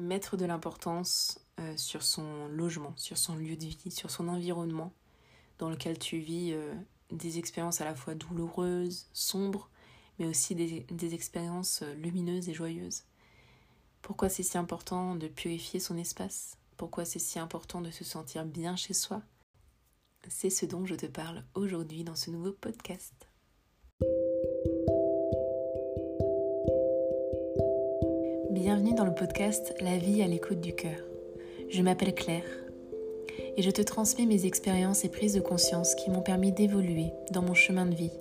mettre de l'importance euh, sur son logement, sur son lieu de vie, sur son environnement dans lequel tu vis euh, des expériences à la fois douloureuses, sombres, mais aussi des, expériences euh, lumineuses et joyeuses. Pourquoi c'est si important de purifier son espace? Pourquoi c'est si important de se sentir bien chez soi? C'est ce dont je te parle aujourd'hui dans ce nouveau podcast. Bienvenue dans le podcast La vie à l'écoute du cœur. Je m'appelle Claire et je te transmets mes expériences et prises de conscience qui m'ont permis d'évoluer dans mon chemin de vie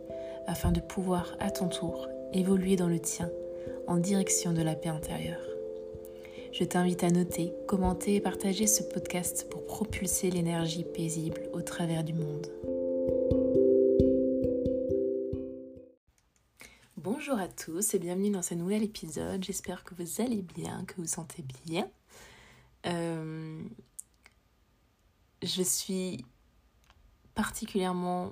afin de pouvoir à ton tour évoluer dans le tien en direction de la paix intérieure. Je t'invite à noter, commenter et partager ce podcast pour propulser l'énergie paisible au travers du monde. Bonjour à tous et bienvenue dans ce nouvel épisode. J'espère que vous allez bien, que vous sentez bien. Euh, je suis particulièrement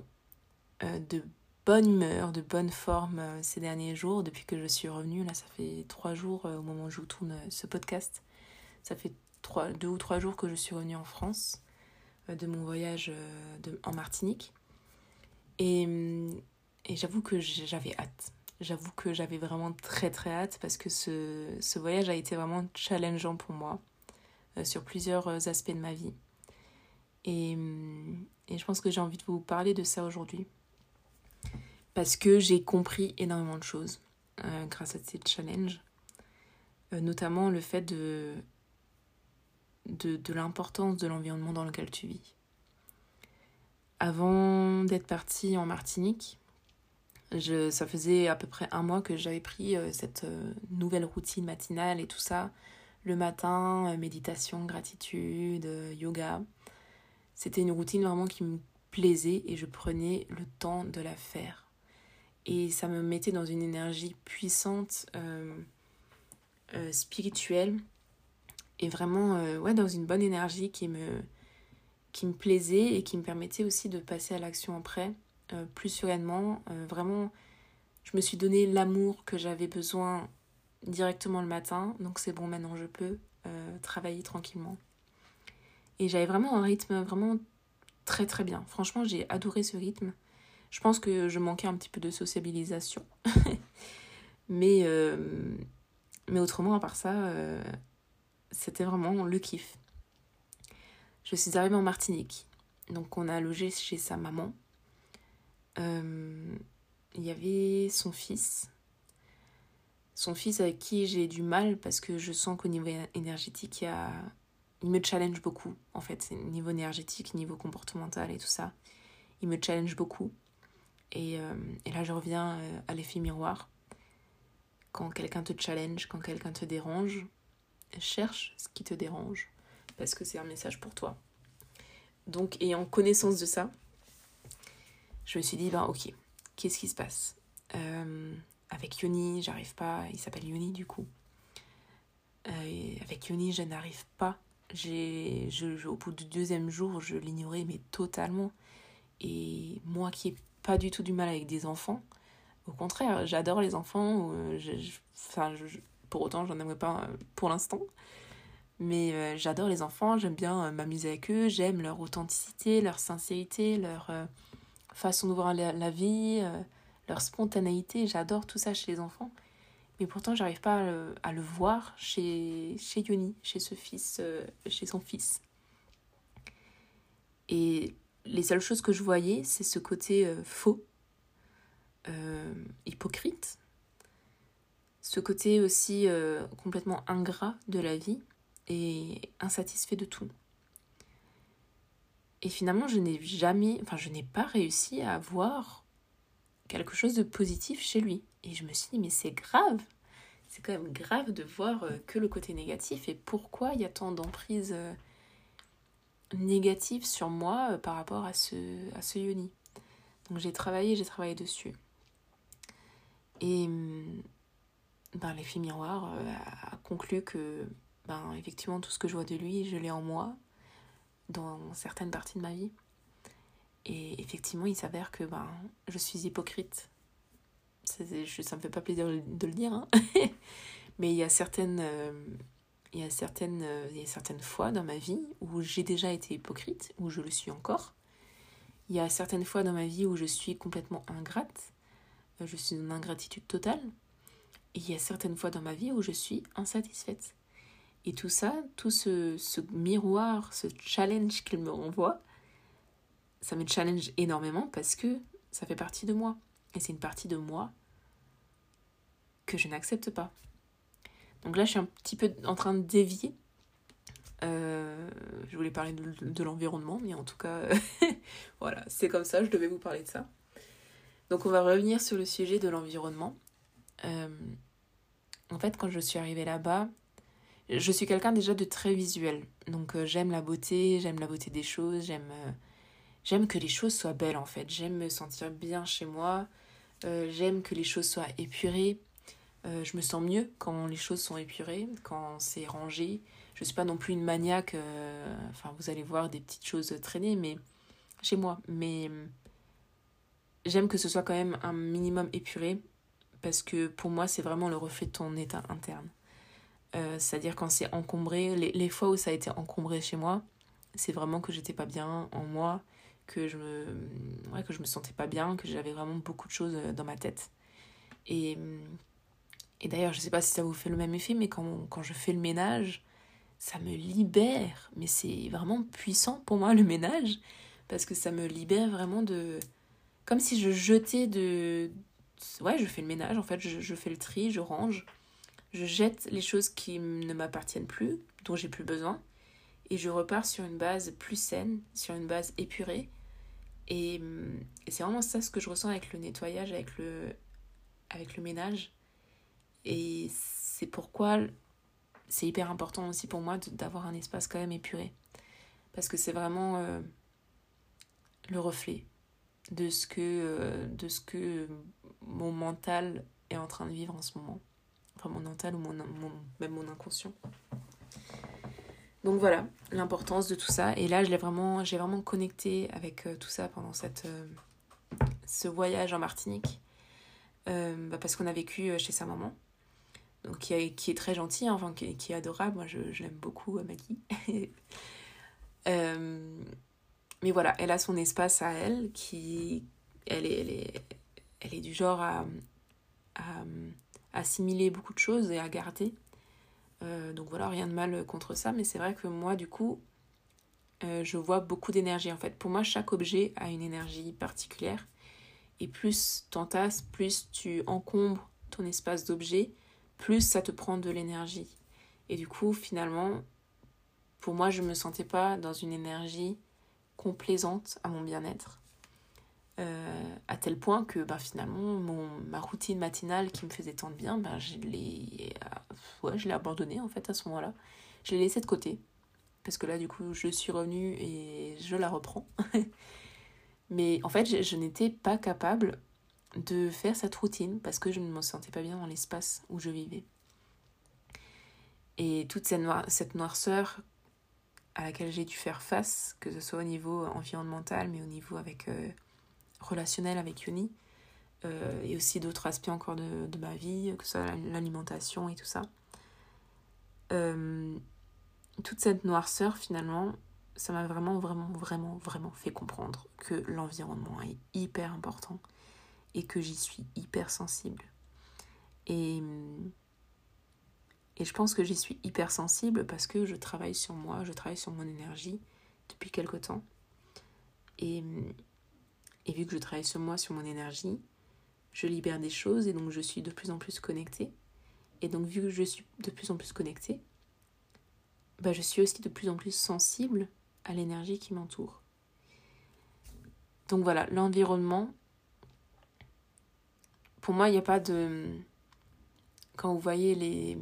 euh, de bonne humeur, de bonne forme euh, ces derniers jours depuis que je suis revenue. Là, ça fait trois jours au moment où je vous tourne ce podcast. Ça fait deux ou trois jours que je suis revenue en France de mon voyage en Martinique. Et j'avoue que j'avais hâte J'avoue que j'avais vraiment très très hâte parce que ce, ce, voyage a été vraiment challengeant pour moi euh, sur plusieurs euh, aspects de ma vie. Et, et je pense que j'ai envie de vous parler de ça aujourd'hui. Parce que j'ai compris énormément de choses euh, grâce à ces challenges. notamment le fait de, de l'importance de l'environnement dans lequel tu vis. Avant d'être partie en Martinique, je, ça faisait à peu près un mois que j'avais pris euh, cette euh, nouvelle routine matinale et tout ça. Le matin, euh, méditation, gratitude, yoga. C'était une routine vraiment qui me plaisait et je prenais le temps de la faire. Et ça me mettait dans une énergie puissante, spirituelle et vraiment ouais, dans une bonne énergie qui me, qui me plaisait et qui me permettait aussi de passer à l'action après euh, plus sereinement. Euh, vraiment, je me suis donné l'amour que j'avais besoin directement le matin. Donc c'est bon, maintenant je peux euh, travailler tranquillement. Et j'avais vraiment un rythme vraiment très très bien. Franchement, j'ai adoré ce rythme. Je pense que je manquais un petit peu de sociabilisation. mais, mais autrement, à part ça, c'était vraiment le kiff. Je suis arrivée en Martinique. Donc on a logé chez sa maman euh, il y avait son fils. Son fils avec qui j'ai du mal parce que je sens qu'au niveau énergétique, il, il me challenge beaucoup. En fait, niveau énergétique, niveau comportemental et tout ça. Il me challenge beaucoup. Et, euh, et là, je reviens euh, à l'effet miroir. Quand quelqu'un te challenge, quand quelqu'un te dérange, cherche ce qui te dérange parce que c'est un message pour toi. Donc, ayant connaissance de ça, je me suis dit, ben ok, qu'est-ce qui se passe? Euh, Avec Yoni, j'arrive pas, il s'appelle Yoni du coup. Euh, avec Yoni, je n'arrive pas. J'ai, je, au bout du deuxième jour, je l'ignorais, mais totalement. Et moi qui n'ai pas du tout du mal avec des enfants, au contraire, j'adore les enfants. Euh, enfin, pour autant, j'en aimerais pas pour l'instant. Mais j'adore les enfants, j'aime bien m'amuser avec eux, j'aime leur authenticité, leur sincérité, leur, façon de voir la, vie, euh, leur spontanéité. J'adore tout ça chez les enfants. Mais pourtant, j'arrive pas à le, voir chez, chez Yoni, chez, ce fils, euh, chez son fils. Et les seules choses que je voyais, c'est ce côté euh, faux, hypocrite, ce côté aussi complètement ingrat de la vie et insatisfait de tout. Et finalement, je n'ai jamais, enfin, je n'ai pas réussi à voir quelque chose de positif chez lui. Et je me suis dit, mais c'est grave. C'est quand même grave de voir euh, que le côté négatif. Et pourquoi il y a tant d'emprise euh, négative sur moi euh, par rapport à ce, à ce yoni? Donc j'ai travaillé, j'ai travaillé dessus. Et hum, ben, l'effet miroir a conclu que ben, effectivement tout ce que je vois de lui, je l'ai en moi dans certaines parties de ma vie. Et effectivement, il s'avère que ben, je suis hypocrite. Ça, ça me fait pas plaisir de le dire, hein. mais il y a certaines, euh, il y, a certaines, il y a certaines fois dans ma vie où j'ai déjà été hypocrite, où je le suis encore. Il y a certaines fois dans ma vie où je suis complètement ingrate, je suis en ingratitude totale. Et il y a certaines fois dans ma vie où je suis insatisfaite. Et tout ça, tout ce, miroir, ce challenge qu'il me renvoie, ça me challenge énormément parce que ça fait partie de moi. Et c'est une partie de moi que je n'accepte pas. Donc là, je suis un petit peu en train de dévier. Euh, je voulais parler de, l'environnement, mais en tout cas, voilà, c'est comme ça, je devais vous parler de ça. Donc on va revenir sur le sujet de l'environnement. Euh, en fait, quand je suis arrivée là-bas, je suis quelqu'un déjà de très visuel. Donc euh, j'aime la beauté, j'aime la beauté des choses, j'aime j'aime que les choses soient belles en fait. J'aime me sentir bien chez moi. j'aime que les choses soient épurées. Euh, je me sens mieux quand les choses sont épurées, quand c'est rangé. Je ne suis pas non plus une maniaque. Euh, enfin, vous allez voir des petites choses traîner, mais chez moi. Mais euh, j'aime que ce soit quand même un minimum épuré parce que pour moi, c'est vraiment le reflet de ton état interne. C'est-à-dire quand c'est encombré, les, les, fois où ça a été encombré chez moi, c'est vraiment que j'étais pas bien en moi, que je me, ouais, que je me sentais pas bien, que j'avais vraiment beaucoup de choses dans ma tête. Et et d'ailleurs, je sais pas si ça vous fait le même effet, mais quand, quand je fais le ménage, ça me libère. Mais c'est vraiment puissant pour moi le ménage, parce que ça me libère vraiment de... Comme si je jetais de... Ouais, je fais le ménage, en fait, je, je fais le tri, je range, je jette les choses qui ne m'appartiennent plus, dont j'ai plus besoin, et je repars sur une base plus saine, sur une base épurée. Et, et c'est vraiment ça ce que je ressens avec le nettoyage, avec le, avec le ménage et c'est pourquoi c'est hyper important aussi pour moi d'avoir un espace quand même épuré. Parce que c'est vraiment euh, le reflet de ce, que, euh, de ce que mon mental est en train de vivre en ce moment. Mon mental ou mon, même mon inconscient. Donc voilà, l'importance de tout ça. Et là, j'ai vraiment, vraiment connecté avec euh, tout ça pendant cette, ce voyage en Martinique. Bah, parce qu'on a vécu chez sa maman donc qui, est, qui est très gentil, hein, enfin, qui, est adorable. Moi, je, l'aime beaucoup, euh, Maggie. euh, mais voilà, elle a son espace à elle, qui, elle est, elle est, elle est du genre à, assimiler beaucoup de choses et à garder. Euh, donc voilà, rien de mal contre ça, mais c'est vrai que moi, du coup, euh, je vois beaucoup d'énergie en fait. Pour moi, chaque objet a une énergie particulière. Et plus t'entasses, plus tu encombres ton espace d'objet, plus ça te prend de l'énergie. Et du coup, finalement, pour moi, je ne me sentais pas dans une énergie complaisante à mon bien-être. Euh, à tel point que bah, finalement, mon, ma routine matinale qui me faisait tant de bien, bah, je l'ai ouais, je abandonnée en fait à ce moment-là. Je l'ai laissée de côté. Parce que là, du coup, je suis revenue et je la reprends. Mais en fait, je, je n'étais pas capable de faire cette routine parce que je ne me sentais pas bien dans l'espace où je vivais. Et toute cette, cette noirceur à laquelle j'ai dû faire face, que ce soit au niveau environnemental, mais au niveau avec euh, relationnel avec Yoni, euh, et aussi d'autres aspects encore de, ma vie, que ce soit l'alimentation et tout ça. Euh, toute cette noirceur, finalement, ça m'a vraiment, vraiment, vraiment, vraiment fait comprendre que l'environnement est hyper important et que j'y suis hyper sensible. Et, et je pense que j'y suis hyper sensible parce que je travaille sur moi, je travaille sur mon énergie depuis quelque temps. Et, et vu que je travaille sur moi, sur mon énergie, je libère des choses et donc je suis de plus en plus connectée. Et donc vu que je suis de plus en plus connectée, bah je suis aussi de plus en plus sensible à l'énergie qui m'entoure. Donc voilà, l'environnement, pour moi, il n'y a pas de... Quand vous voyez les,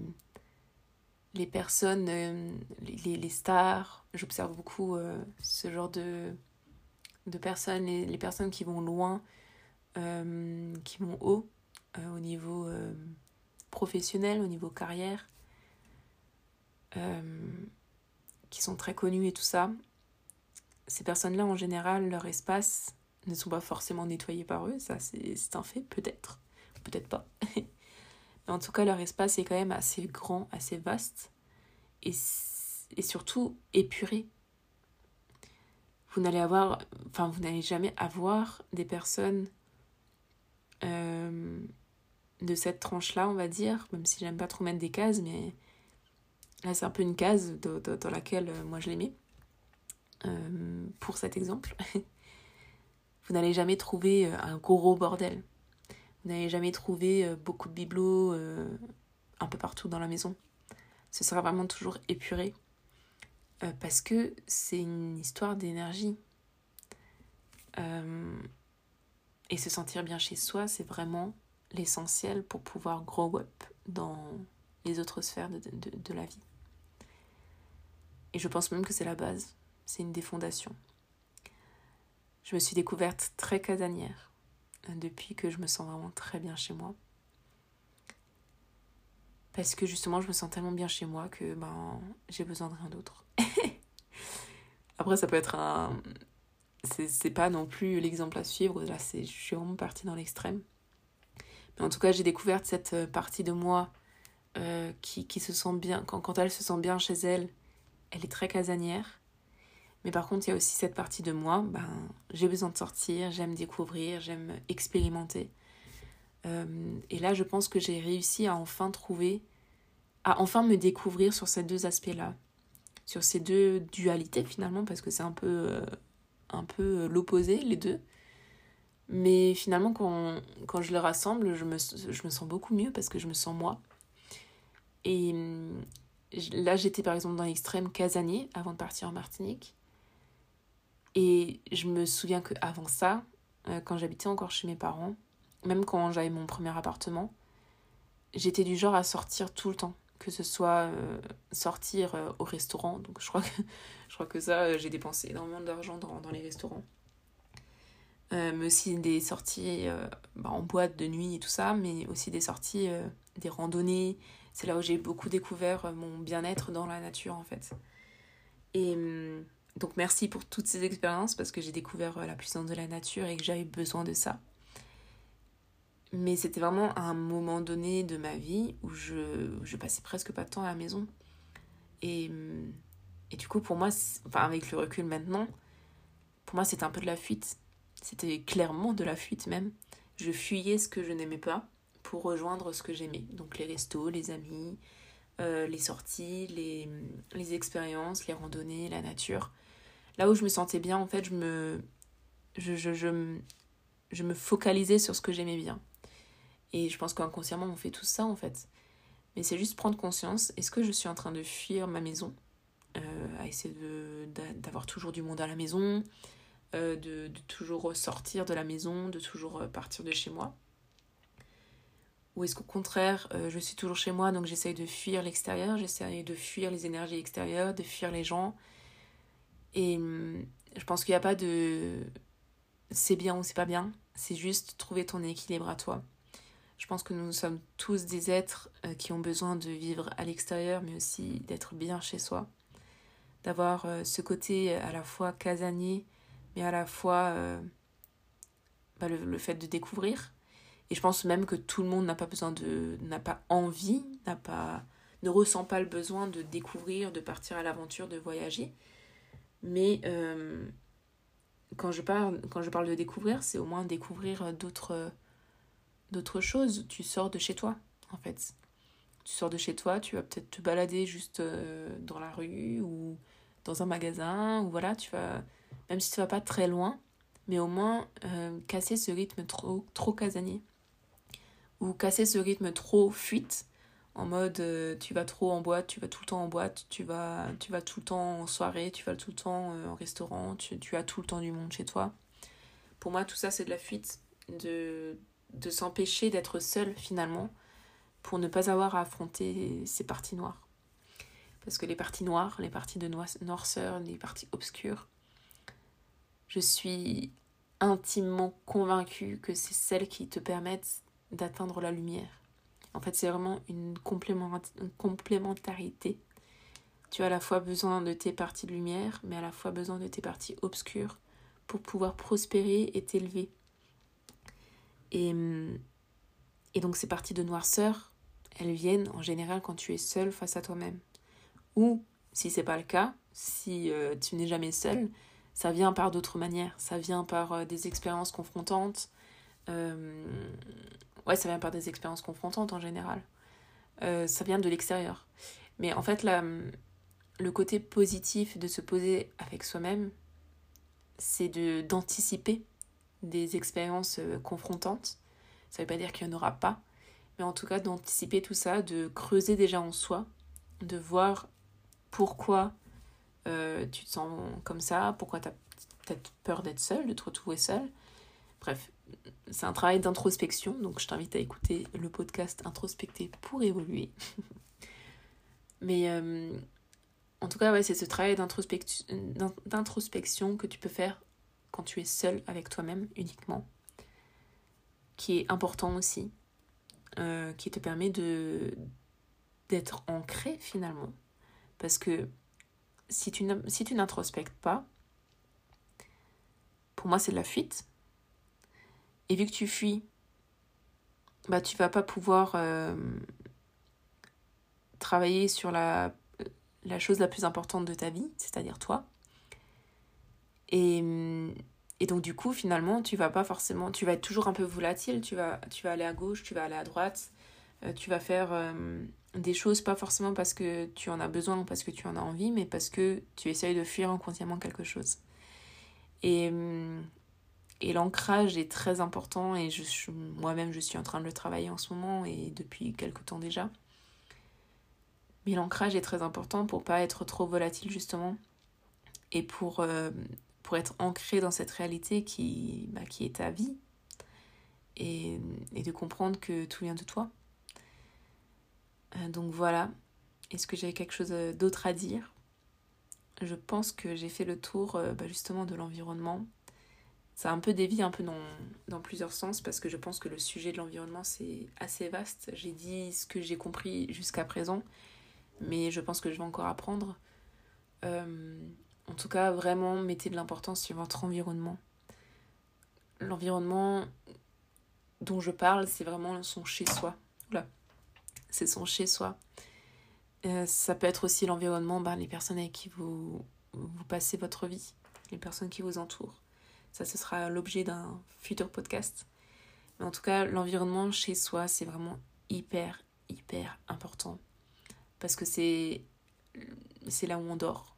les personnes, euh, les, les stars, j'observe beaucoup euh, ce genre de, de personnes, les, les personnes qui vont loin, euh, qui vont haut au niveau professionnel, au niveau carrière, qui sont très connues et tout ça. Ces personnes-là, en général, leur espace ne sont pas forcément nettoyés par eux, ça c'est un fait, peut-être peut-être pas. En tout cas, leur espace est quand même assez grand, assez vaste. et, et surtout épuré. Vous n'allez avoir, enfin vous n'allez jamais avoir des personnes euh, de cette tranche-là, on va dire, même si j'aime pas trop mettre des cases, mais là c'est un peu une case dans laquelle euh, moi je l'ai mis, euh, pour cet exemple. vous n'allez jamais trouver un gros bordel. Vous n'allez jamais trouver beaucoup de bibelots un peu partout dans la maison. Ce sera vraiment toujours épuré. Parce que c'est une histoire d'énergie. et se sentir bien chez soi, c'est vraiment l'essentiel pour pouvoir grow up dans les autres sphères de, de, la vie. Et je pense même que c'est la base, c'est une des fondations. Je me suis découverte très casanière euh, depuis que je me sens vraiment très bien chez moi. Parce que justement, je me sens tellement bien chez moi que ben, j'ai besoin de rien d'autre. Après, ça peut être un. C'est pas non plus l'exemple à suivre. Là, je suis vraiment partie dans l'extrême en tout cas, j'ai découvert cette euh, partie de moi euh, qui, qui, se sent bien. Quand, quand elle se sent bien chez elle, elle est très casanière. Mais par contre, il y a aussi cette partie de moi, ben, j'ai besoin de sortir, j'aime découvrir, j'aime expérimenter. Euh, et là, je pense que j'ai réussi à enfin trouver, à enfin me découvrir sur ces deux aspects-là. Sur ces deux dualités finalement, parce que c'est un peu, un peu l'opposé, les deux. Mais finalement, quand, quand je le rassemble, je me, je me sens beaucoup mieux parce que je me sens moi. Et là, j'étais par exemple dans l'extrême casanier avant de partir en Martinique. Et je me souviens qu'avant ça, euh, quand j'habitais encore chez mes parents, même quand j'avais mon premier appartement, j'étais du genre à sortir tout le temps. Que ce soit euh, sortir euh, au restaurant. Donc je crois que, ça, j'ai dépensé énormément d'argent dans, les restaurants euh, mais aussi des sorties euh, bah, en boîte de nuit et tout ça, mais aussi des sorties, euh, des randonnées. C'est là où j'ai beaucoup découvert mon bien-être dans la nature en fait. Et hum, donc merci pour toutes ces expériences parce que j'ai découvert la puissance de la nature et que j'avais besoin de ça. Mais c'était vraiment un moment donné de ma vie où je, je passais presque pas de temps à la maison. Et, hum, et du coup, pour moi, enfin, avec le recul maintenant, pour moi, c'était un peu de la fuite c'était clairement de la fuite même. Je fuyais ce que je n'aimais pas pour rejoindre ce que j'aimais. Donc les restos, les amis, euh, les sorties, les, les expériences, les randonnées, la nature. Là où je me sentais bien, en fait, je me, je, je, je, je me focalisais sur ce que j'aimais bien. Et je pense qu'inconsciemment, on fait tout ça, en fait. Mais c'est juste prendre conscience, est-ce que je suis en train de fuir ma maison euh, À essayer d'avoir toujours du monde à la maison, euh, de, toujours sortir de la maison, de toujours euh, partir de chez moi? Ou est-ce qu'au contraire, euh, je suis toujours chez moi, donc j'essaye de fuir l'extérieur, j'essaye de fuir les énergies extérieures, de fuir les gens? Et hum, je pense qu'il n'y a pas de c'est bien ou c'est pas bien, c'est juste trouver ton équilibre à toi. Je pense que nous sommes tous des êtres qui ont besoin de vivre à l'extérieur, mais aussi d'être bien chez soi. D'avoir ce côté à la fois casanier, mais à la fois euh, bah, le, fait de découvrir. Et je pense même que tout le monde n'a pas besoin de. n'a pas envie, n'a pas. ne ressent pas le besoin de découvrir, de partir à l'aventure, de voyager. Mais euh, quand, je parle, quand je parle de découvrir, c'est au moins découvrir d'autres d'autres choses. Tu sors de chez toi, en fait. Tu sors de chez toi, tu vas peut-être te balader juste euh, dans la rue ou dans un magasin, ou voilà, tu vas même si tu vas pas très loin, mais au moins euh, casser ce rythme trop, trop casanier. Ou casser ce rythme trop fuite, en mode euh, tu vas trop en boîte, tu vas tout le temps en boîte, tu vas, tu vas tout le temps en soirée, tu vas tout le temps en restaurant, tu, tu, as tout le temps du monde chez toi. Pour moi, tout ça, c'est de la fuite, de, de s'empêcher d'être seul finalement, pour ne pas avoir à affronter ces parties noires. Parce que les parties noires, les parties de noirceur, les parties obscures, je suis intimement convaincue que c'est celles qui te permettent d'atteindre la lumière. En fait, c'est vraiment une, complémentarité. Tu as à la fois besoin de tes parties de lumière, mais à la fois besoin de tes parties obscures pour pouvoir prospérer et t'élever. Et, et donc ces parties de noirceur, elles viennent en général quand tu es seul face à toi-même, Ou, si c'est pas le cas, si tu n'es jamais seul, ça vient par d'autres manières. Ça vient par des expériences confrontantes. ouais, ça vient par des expériences confrontantes en général. ça vient de l'extérieur. Mais en fait, la, le côté positif de se poser avec soi-même, c'est d'anticiper des expériences euh, confrontantes. Ça ne veut pas dire qu'il n'y en aura pas, mais en tout cas d'anticiper tout ça, de creuser déjà en soi, de voir pourquoi euh, tu te sens comme ça, pourquoi tu as peut-être peur d'être seul, de te retrouver seul. Bref, c'est un travail d'introspection, donc je t'invite à écouter le podcast Introspecter pour évoluer. mais euh, en tout cas, ouais, c'est ce travail d'introspection que tu peux faire quand tu es seul avec toi-même uniquement, qui est important aussi, euh, qui te permet de d'être ancré finalement. Parce que si tu n'introspectes pas, pour moi c'est de la fuite. Et vu que tu fuis, bah tu vas pas pouvoir euh, travailler sur la la chose la plus importante de ta vie, c'est-à-dire toi. Et, et, donc du coup, finalement, tu vas pas forcément, tu vas être toujours un peu volatile, tu vas, tu vas aller à gauche, tu vas aller à droite, euh, tu vas faire euh, des choses pas forcément parce que tu en as besoin ou parce que tu en as envie, mais parce que tu essayes de fuir inconsciemment quelque chose. Et, et l'ancrage est très important et moi-même je suis en train de le travailler en ce moment et depuis quelque temps déjà. Mais l'ancrage est très important pour pas être trop volatile justement et pour, euh, pour être ancré dans cette réalité qui, bah, qui est ta vie et, de comprendre que tout vient de toi. Euh, donc voilà. Est-ce que j'ai quelque chose euh, d'autre à dire? Je pense que j'ai fait le tour bah, justement de l'environnement. Ça a un peu dévié un peu dans, plusieurs sens parce que je pense que le sujet de l'environnement c'est assez vaste. J'ai dit ce que j'ai compris jusqu'à présent mais je pense que je vais encore apprendre. Euh, en tout cas, vraiment, mettez de l'importance sur votre environnement. L'environnement dont je parle, c'est vraiment son chez-soi. Oula, c'est son chez-soi. Euh, ça peut être aussi l'environnement, ben, les personnes avec qui vous, vous passez votre vie, les personnes qui vous entourent. Ça, ce sera l'objet d'un futur podcast. Mais en tout cas, l'environnement chez soi, c'est vraiment hyper, hyper important parce que c'est là où on dort.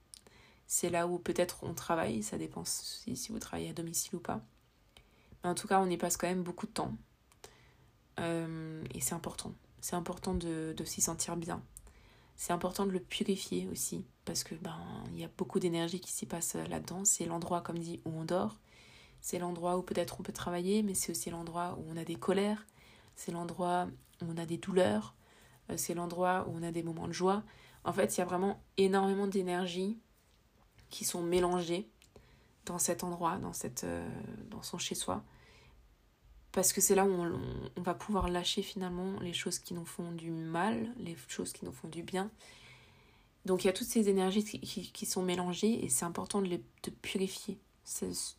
C'est là où peut-être on travaille, ça dépend si, si, vous travaillez à domicile ou pas. Mais en tout cas, on y passe quand même beaucoup de temps. Euh, et c'est important. C'est important de, de s'y sentir bien. C'est important de le purifier aussi, parce que ben il y a beaucoup d'énergie qui s'y passe là-dedans. C'est l'endroit, comme dit, où on dort. C'est l'endroit où peut-être on peut travailler, mais c'est aussi l'endroit où on a des colères. C'est l'endroit où on a des douleurs. Euh, c'est l'endroit où on a des moments de joie. En fait, il y a vraiment énormément d'énergie qui sont mélangées dans cet endroit, dans, cette, euh, dans son chez-soi. Parce que c'est là où on, va pouvoir lâcher finalement les choses qui nous font du mal, les choses qui nous font du bien. Donc il y a toutes ces énergies qui, qui, qui sont mélangées et c'est important de les de purifier.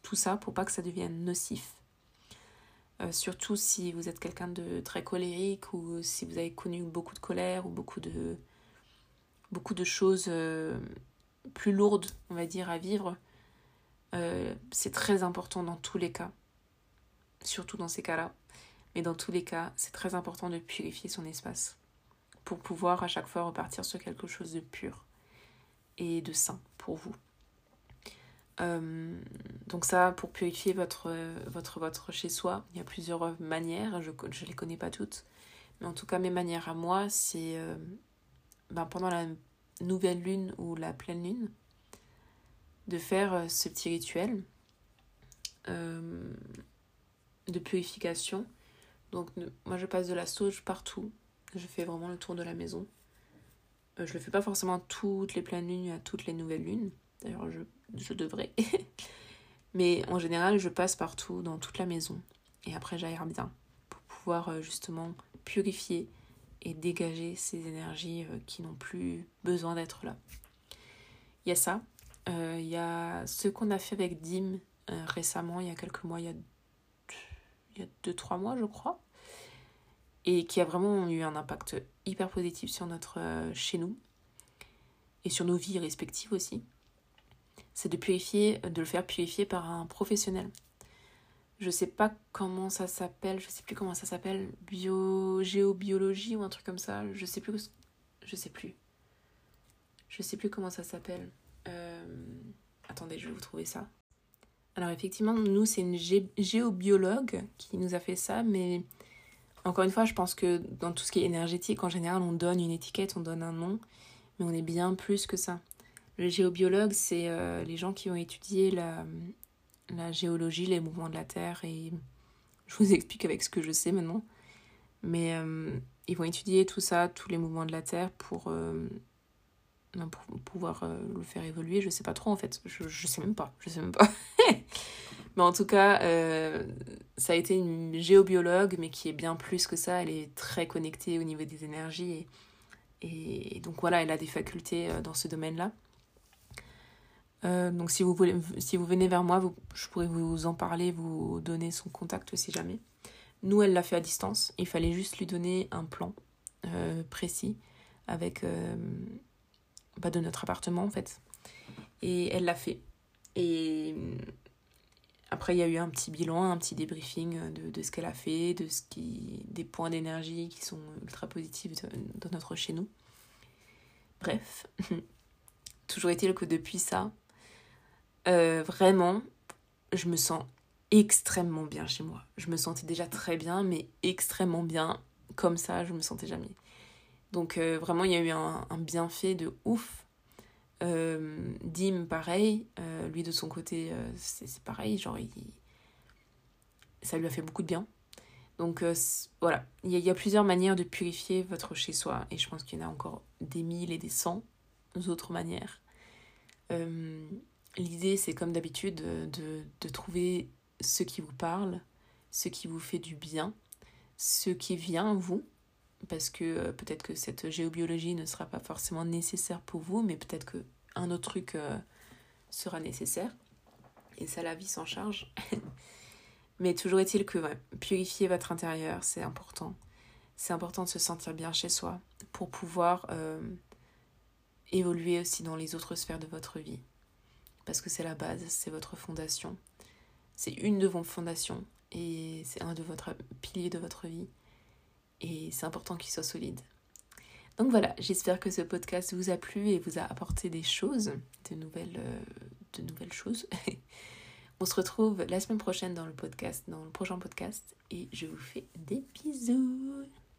Tout ça pour pas que ça devienne nocif. Euh, surtout si vous êtes quelqu'un de très colérique ou si vous avez connu beaucoup de colère ou beaucoup de, beaucoup de choses euh, plus lourdes, on va dire, à vivre. Euh, c'est très important dans tous les cas, surtout dans ces cas-là. Mais dans tous les cas, c'est très important de purifier son espace pour pouvoir à chaque fois repartir sur quelque chose de pur et de sain pour vous. Euh, donc ça, pour purifier votre, votre, votre chez-soi, il y a plusieurs manières, je ne les connais pas toutes. Mais en tout cas, mes manières à moi, c'est euh, ben, pendant la nouvelle lune ou la pleine lune, de faire euh, ce petit rituel de purification. Donc moi, je passe de la sauge partout. Je fais vraiment le tour de la maison. je le fais pas forcément toutes les pleines lunes, à toutes les nouvelles lunes. D'ailleurs, je je devrais. Mais en général, je passe partout dans toute la maison. Et après, j'aère bien pour pouvoir euh, justement purifier et dégager ces énergies euh, qui n'ont plus besoin d'être là. Il y a ça. Euh, il y a ce qu'on a fait avec Dim récemment, il y a quelques mois, il y a, il y a deux, trois mois, je crois. Et qui a vraiment eu un impact hyper positif sur notre chez nous. et sur nos vies respectives aussi, c'est de de le faire purifier par un professionnel. Je sais pas comment ça s'appelle, je sais plus comment ça s'appelle, bio, géobiologie ou un truc comme ça, je sais plus, je sais plus. Je sais plus comment ça s'appelle. Euh, attendez, je vais vous trouver ça. Alors effectivement, nous, c'est une géobiologue qui nous a fait ça, mais encore une fois, je pense que dans tout ce qui est énergétique, en général, on donne une étiquette, on donne un nom, mais on est bien plus que ça. Le géobiologue, c'est euh, les gens qui ont étudié la, la géologie, les mouvements de la Terre, et je vous explique avec ce que je sais maintenant. Mais euh, ils vont étudier tout ça, tous les mouvements de la Terre pour, euh, pour pouvoir le faire évoluer. Je sais pas trop en fait, je, je sais même pas, je sais même pas. mais en tout cas, ça a été une géobiologue, mais qui est bien plus que ça. Elle est très connectée au niveau des énergies et donc voilà, elle a des facultés euh, dans ce domaine-là. Euh, donc si vous, voulez, si vous venez vers moi, je pourrais vous en parler, vous donner son contact si jamais. Nous, elle l'a fait à distance. Il fallait juste lui donner un plan euh, précis avec bah, de notre appartement en fait. Et elle l'a fait. Et après, il y a eu un petit bilan, un petit débriefing de, de ce qu'elle a fait, de ce qui, des points d'énergie qui sont ultra positifs dans notre chez nous. Bref, toujours est-il que depuis ça, euh, vraiment, je me sens extrêmement bien chez moi. Je me sentais déjà très bien, mais extrêmement bien. Comme ça, je me sentais jamais. Donc euh, vraiment, il y a eu un, un bienfait de ouf euh, Dim, pareil, lui de son côté, c'est pareil, genre, ça lui a fait beaucoup de bien. Donc voilà, il y, a plusieurs manières de purifier votre chez-soi, et je pense qu'il y en a encore des mille et des cent autres manières. L'idée, c'est comme d'habitude de, de, trouver ce qui vous parle, ce qui vous fait du bien, ce qui vient vous, parce que euh, peut-être que cette géobiologie ne sera pas forcément nécessaire pour vous, mais peut-être qu'un autre truc euh, sera nécessaire. Et ça, la vie s'en charge. mais toujours est-il que purifier votre intérieur, c'est important. C'est important de se sentir bien chez soi pour pouvoir euh, évoluer aussi dans les autres sphères de votre vie. Parce que c'est la base, c'est votre fondation. C'est une de vos fondations et c'est un de votre piliers de votre vie et c'est important qu'il soit solide. Donc voilà, j'espère que ce podcast vous a plu et vous a apporté des choses, de nouvelles, euh, de nouvelles choses. On se retrouve la semaine prochaine dans le podcast, dans le prochain podcast, et je vous fais des bisous.